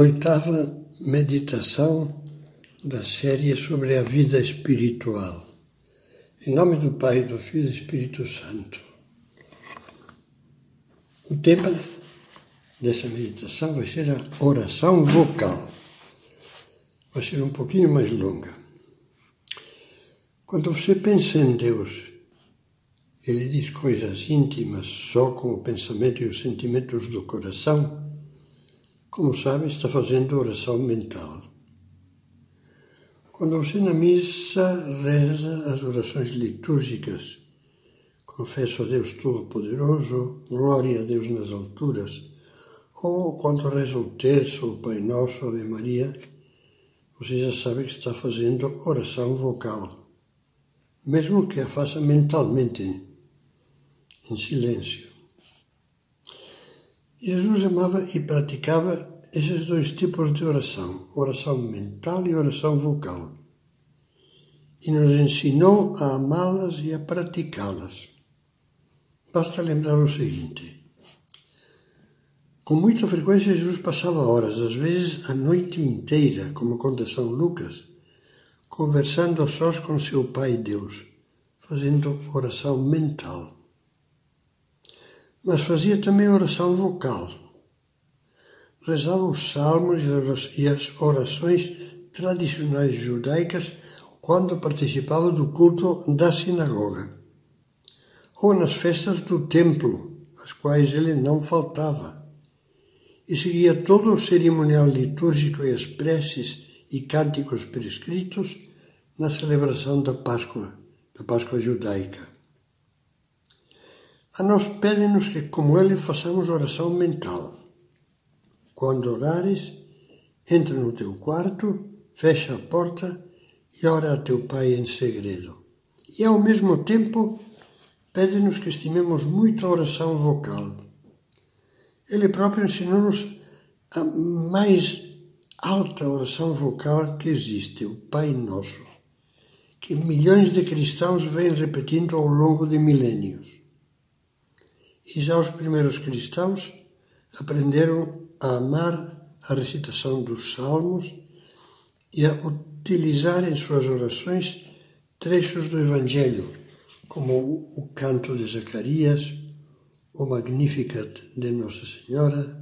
Oitava meditação da série sobre a vida espiritual. Em nome do Pai, do Filho e do Espírito Santo. O tema dessa meditação vai ser a oração vocal. Vai ser um pouquinho mais longa. Quando você pensa em Deus, ele diz coisas íntimas só com o pensamento e os sentimentos do coração como sabe, está fazendo oração mental. Quando você na missa reza as orações litúrgicas, confesso a Deus Todo-Poderoso, glória a Deus nas alturas, ou quando reza o terço, o Pai Nosso, Ave Maria, você já sabe que está fazendo oração vocal, mesmo que a faça mentalmente, em silêncio. Jesus amava e praticava esses dois tipos de oração, oração mental e oração vocal, e nos ensinou a amá-las e a praticá-las. Basta lembrar o seguinte: com muita frequência Jesus passava horas, às vezes a noite inteira, como conta São Lucas, conversando a sós com seu Pai Deus, fazendo oração mental mas fazia também oração vocal. Rezava os salmos e as orações tradicionais judaicas quando participava do culto da sinagoga, ou nas festas do templo, às quais ele não faltava, e seguia todo o cerimonial litúrgico e as preces e cânticos prescritos na celebração da Páscoa, da Páscoa judaica. A nós pede-nos que, como ele, façamos oração mental. Quando orares, entra no teu quarto, fecha a porta e ora a teu Pai em segredo. E, ao mesmo tempo, pede-nos que estimemos muito a oração vocal. Ele próprio ensinou-nos a mais alta oração vocal que existe, o Pai Nosso, que milhões de cristãos vêm repetindo ao longo de milênios. E já os primeiros cristãos aprenderam a amar a recitação dos salmos e a utilizar em suas orações trechos do Evangelho, como o canto de Zacarias, o Magnificat de Nossa Senhora,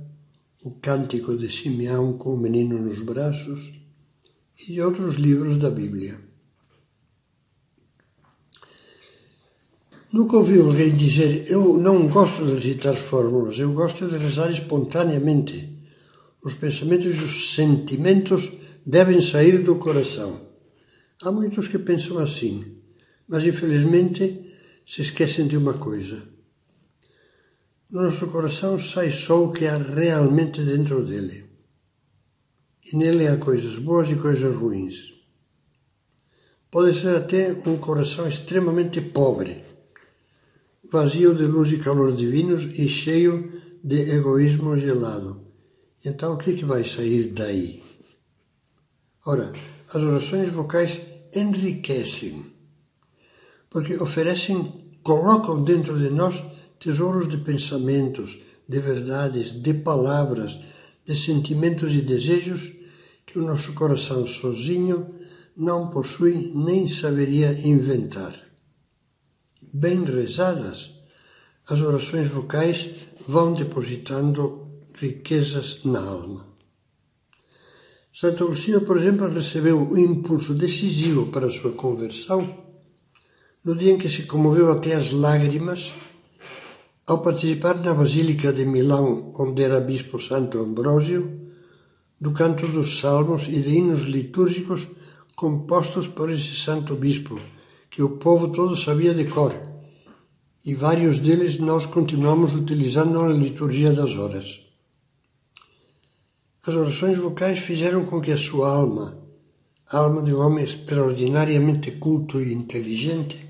o Cântico de Simeão com o menino nos braços e outros livros da Bíblia. Nunca ouvi alguém dizer: Eu não gosto de recitar fórmulas, eu gosto de rezar espontaneamente. Os pensamentos e os sentimentos devem sair do coração. Há muitos que pensam assim, mas infelizmente se esquecem de uma coisa. No nosso coração sai só o que há realmente dentro dele. E nele há coisas boas e coisas ruins. Pode ser até um coração extremamente pobre vazio de luz e calor divinos e cheio de egoísmo gelado. Então, o que, é que vai sair daí? Ora, as orações vocais enriquecem, porque oferecem, colocam dentro de nós tesouros de pensamentos, de verdades, de palavras, de sentimentos e desejos que o nosso coração sozinho não possui nem saberia inventar bem rezadas, as orações vocais vão depositando riquezas na alma. Santo Agostinho, por exemplo, recebeu o impulso decisivo para a sua conversão no dia em que se comoveu até as lágrimas ao participar na Basílica de Milão, onde era bispo Santo Ambrósio, do canto dos salmos e de hinos litúrgicos compostos por esse santo bispo, que o povo todo sabia de cor, e vários deles nós continuamos utilizando na liturgia das horas. As orações vocais fizeram com que a sua alma, a alma de um homem extraordinariamente culto e inteligente,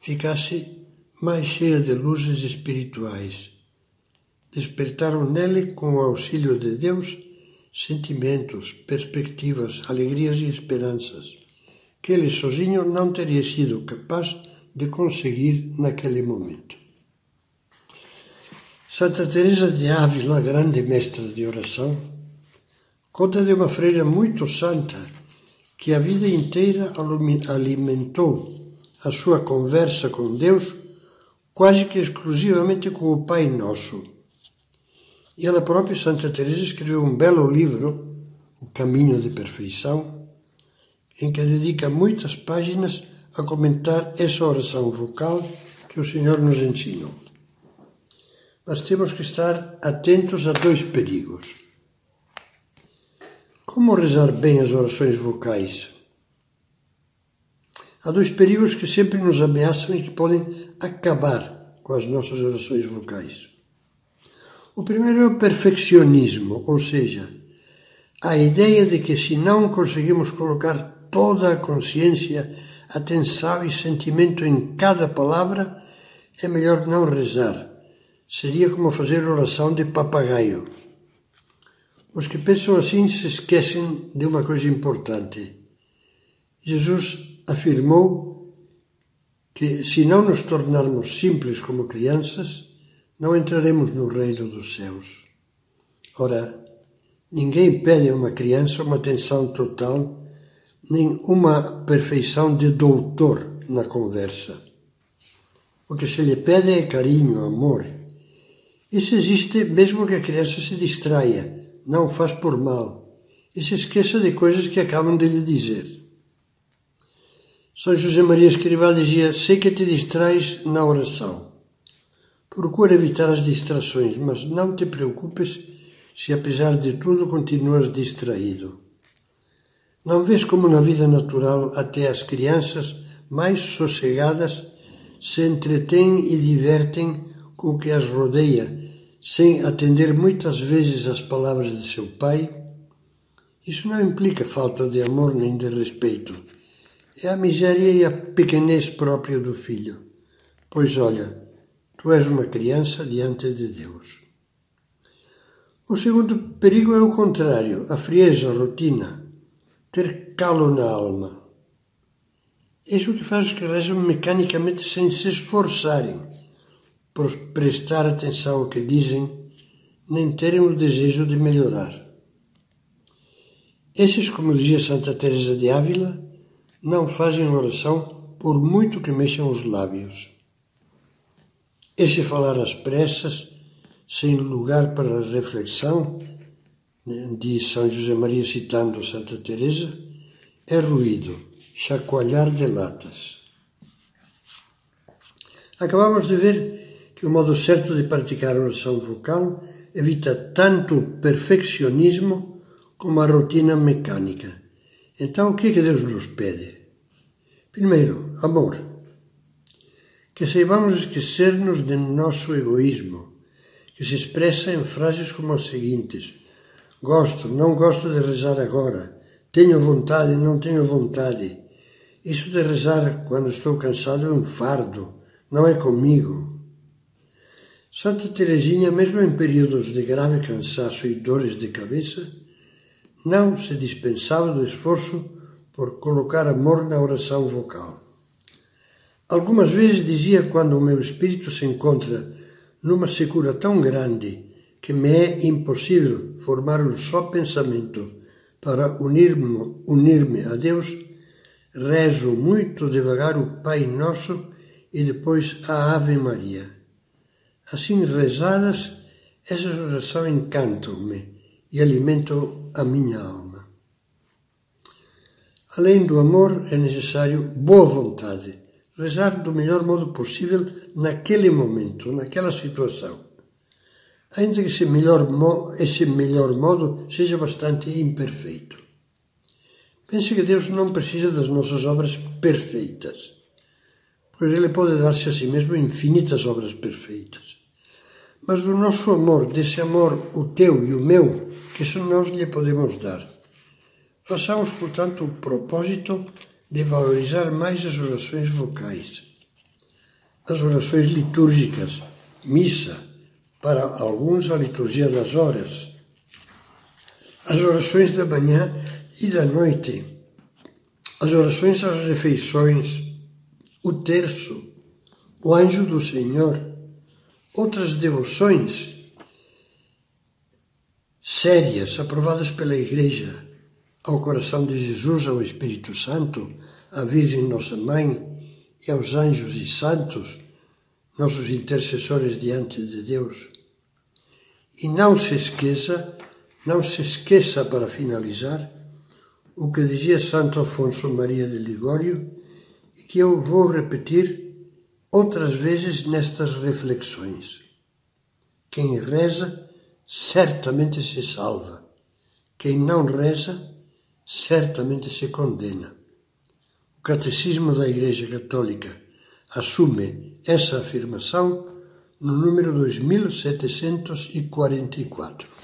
ficasse mais cheia de luzes espirituais. Despertaram nele, com o auxílio de Deus, sentimentos, perspectivas, alegrias e esperanças que ele sozinho não teria sido capaz de conseguir naquele momento. Santa Teresa de Ávila, grande mestra de oração, Conta de uma freira muito santa que a vida inteira alimentou a sua conversa com Deus quase que exclusivamente com o Pai Nosso. E ela própria, Santa Teresa, escreveu um belo livro, O Caminho de Perfeição, em que dedica muitas páginas a comentar essa oração vocal que o Senhor nos ensinou. Mas temos que estar atentos a dois perigos. Como rezar bem as orações vocais? Há dois perigos que sempre nos ameaçam e que podem acabar com as nossas orações vocais. O primeiro é o perfeccionismo, ou seja, a ideia de que se não conseguimos colocar toda a consciência, atenção e sentimento em cada palavra, é melhor não rezar. Seria como fazer oração de papagaio. Os que pensam assim se esquecem de uma coisa importante. Jesus afirmou que se não nos tornarmos simples como crianças, não entraremos no reino dos céus. Ora, ninguém pede a uma criança uma atenção total, nem uma perfeição de doutor na conversa. O que se lhe pede é carinho, amor. Isso existe mesmo que a criança se distraia, não faz por mal, e se esqueça de coisas que acabam de lhe dizer. São José Maria Escrivá dizia: Sei que te distrais na oração. Procura evitar as distrações, mas não te preocupes se apesar de tudo continuas distraído. Não vês como na vida natural até as crianças mais sossegadas se entretêm e divertem com o que as rodeia, sem atender muitas vezes às palavras de seu pai? Isso não implica falta de amor nem de respeito. É a miséria e a pequenez própria do filho. Pois olha, Tu és uma criança diante de Deus. O segundo perigo é o contrário, a frieza, a rotina, ter calo na alma. Isso que faz os que rezam mecanicamente sem se esforçarem por prestar atenção ao que dizem, nem terem o desejo de melhorar. Esses, como dizia Santa Teresa de Ávila, não fazem oração por muito que mexam os lábios. Esse falar às pressas, sem lugar para reflexão, diz São José Maria citando Santa Teresa, é ruído, chacoalhar de latas. Acabamos de ver que o modo certo de praticar a oração vocal evita tanto o perfeccionismo como a rotina mecânica. Então, o que é que Deus nos pede? Primeiro, amor que saibamos esquecer-nos de nosso egoísmo, que se expressa em frases como as seguintes: Gosto, não gosto de rezar agora, tenho vontade, não tenho vontade. Isso de rezar quando estou cansado é um fardo, não é comigo. Santa Teresinha, mesmo em períodos de grave cansaço e dores de cabeça, não se dispensava do esforço por colocar amor na oração vocal. Algumas vezes dizia quando o meu espírito se encontra numa secura tão grande que me é impossível formar um só pensamento para unir-me unir a Deus, rezo muito devagar o Pai Nosso e depois a Ave Maria. Assim rezadas, essas orações encantam-me e alimentam a minha alma. Além do amor, é necessário boa vontade rezar do melhor modo possível naquele momento, naquela situação. Ainda que esse melhor, esse melhor modo seja bastante imperfeito. Pense que Deus não precisa das nossas obras perfeitas, pois Ele pode dar-se a si mesmo infinitas obras perfeitas. Mas do nosso amor, desse amor, o teu e o meu, que só nós lhe podemos dar. Façamos, portanto, o propósito de valorizar mais as orações vocais. As orações litúrgicas, missa, para alguns a liturgia das horas, as orações da manhã e da noite, as orações às refeições, o terço, o anjo do Senhor, outras devoções, sérias aprovadas pela Igreja ao coração de Jesus, ao Espírito Santo, à Virgem Nossa Mãe e aos anjos e santos, nossos intercessores diante de Deus. E não se esqueça, não se esqueça para finalizar, o que dizia Santo Afonso Maria de Ligório e que eu vou repetir outras vezes nestas reflexões. Quem reza certamente se salva, quem não reza certamente se condena. O Catecismo da Igreja Católica assume essa afirmação no número 2744.